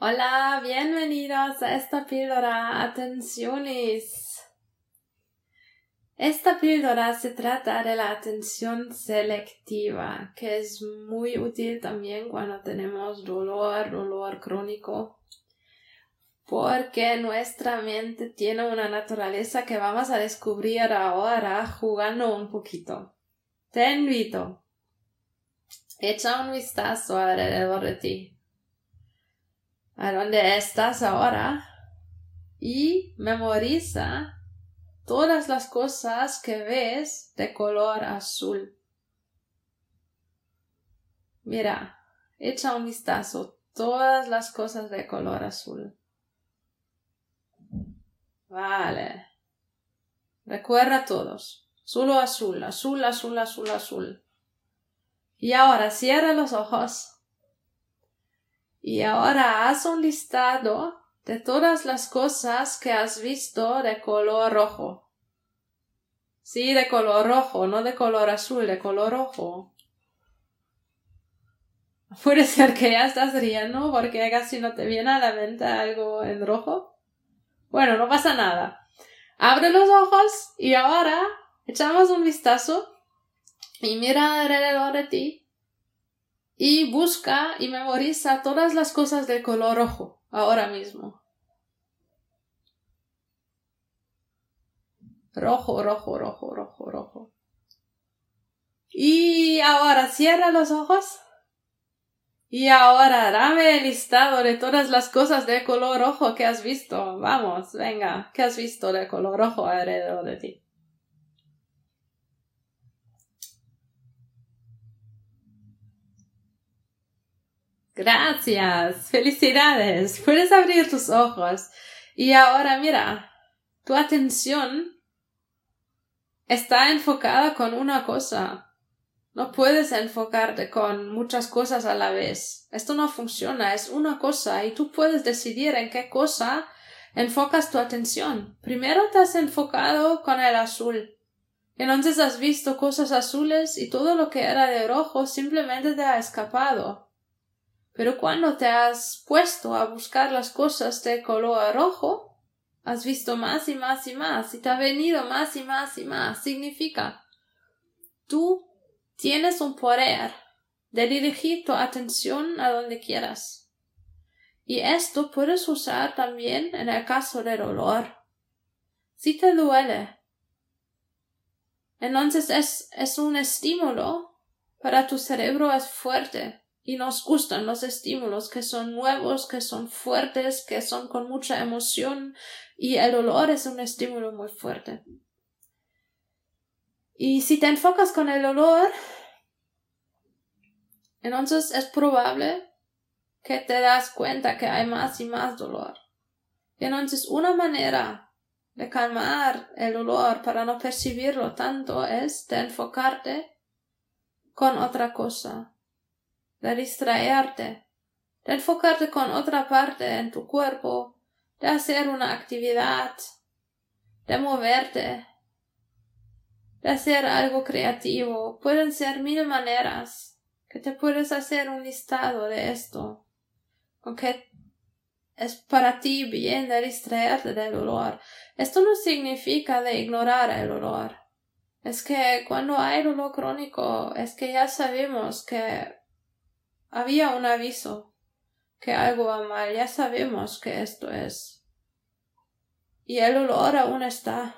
Hola, bienvenidos a esta píldora. Atenciones. Esta píldora se trata de la atención selectiva, que es muy útil también cuando tenemos dolor, dolor crónico, porque nuestra mente tiene una naturaleza que vamos a descubrir ahora jugando un poquito. Te invito. Echa un vistazo alrededor de ti a dónde estás ahora y memoriza todas las cosas que ves de color azul. Mira, echa un vistazo todas las cosas de color azul. Vale. Recuerda todos. Solo azul, azul, azul, azul, azul. Y ahora cierra los ojos y ahora haz un listado de todas las cosas que has visto de color rojo. Sí, de color rojo, no de color azul, de color rojo. Puede ser que ya estás riendo porque casi no te viene a la mente algo en rojo. Bueno, no pasa nada. Abre los ojos y ahora echamos un vistazo y mira alrededor de ti y busca y memoriza todas las cosas de color rojo ahora mismo. Rojo, rojo, rojo, rojo, rojo. Y ahora cierra los ojos. Y ahora dame el listado de todas las cosas de color rojo que has visto. Vamos, venga, ¿qué has visto de color rojo alrededor de ti? Gracias. Felicidades. Puedes abrir tus ojos. Y ahora mira, tu atención está enfocada con una cosa. No puedes enfocarte con muchas cosas a la vez. Esto no funciona, es una cosa y tú puedes decidir en qué cosa enfocas tu atención. Primero te has enfocado con el azul. Entonces has visto cosas azules y todo lo que era de rojo simplemente te ha escapado. Pero cuando te has puesto a buscar las cosas de color rojo, has visto más y más y más y te ha venido más y más y más. Significa, tú tienes un poder de dirigir tu atención a donde quieras. Y esto puedes usar también en el caso del dolor. Si te duele, entonces es, es un estímulo para tu cerebro es fuerte y nos gustan los estímulos que son nuevos, que son fuertes, que son con mucha emoción y el dolor es un estímulo muy fuerte. Y si te enfocas con el dolor, entonces es probable que te das cuenta que hay más y más dolor. Entonces una manera de calmar el dolor para no percibirlo tanto es de enfocarte con otra cosa, de distraerte, de enfocarte con otra parte en tu cuerpo, de hacer una actividad, de moverte, de hacer algo creativo. Pueden ser mil maneras que te puedes hacer un listado de esto, aunque es para ti bien de distraerte del dolor. Esto no significa de ignorar el dolor. Es que cuando hay dolor crónico, es que ya sabemos que había un aviso que algo va mal, ya sabemos que esto es. Y el olor aún está.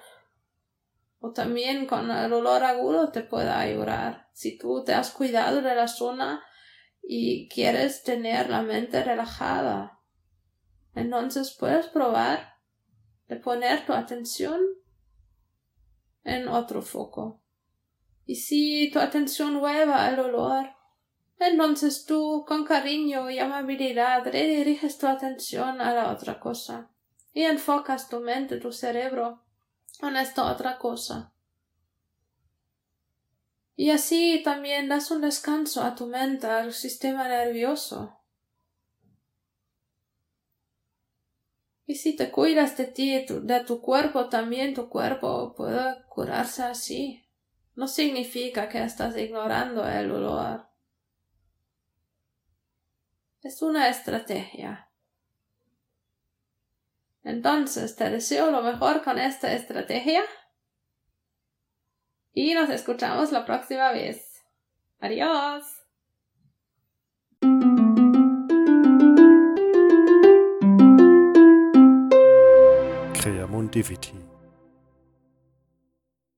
O también con el olor agudo te puede ayudar. Si tú te has cuidado de la zona y quieres tener la mente relajada, entonces puedes probar de poner tu atención en otro foco. Y si tu atención vuelva al olor, entonces tú, con cariño y amabilidad, rediriges tu atención a la otra cosa y enfocas tu mente, tu cerebro en esta otra cosa. Y así también das un descanso a tu mente, al sistema nervioso. Y si te cuidas de ti, de tu cuerpo, también tu cuerpo puede curarse así. No significa que estás ignorando el dolor. Es una estrategia. Entonces te deseo lo mejor con esta estrategia y nos escuchamos la próxima vez. Adiós.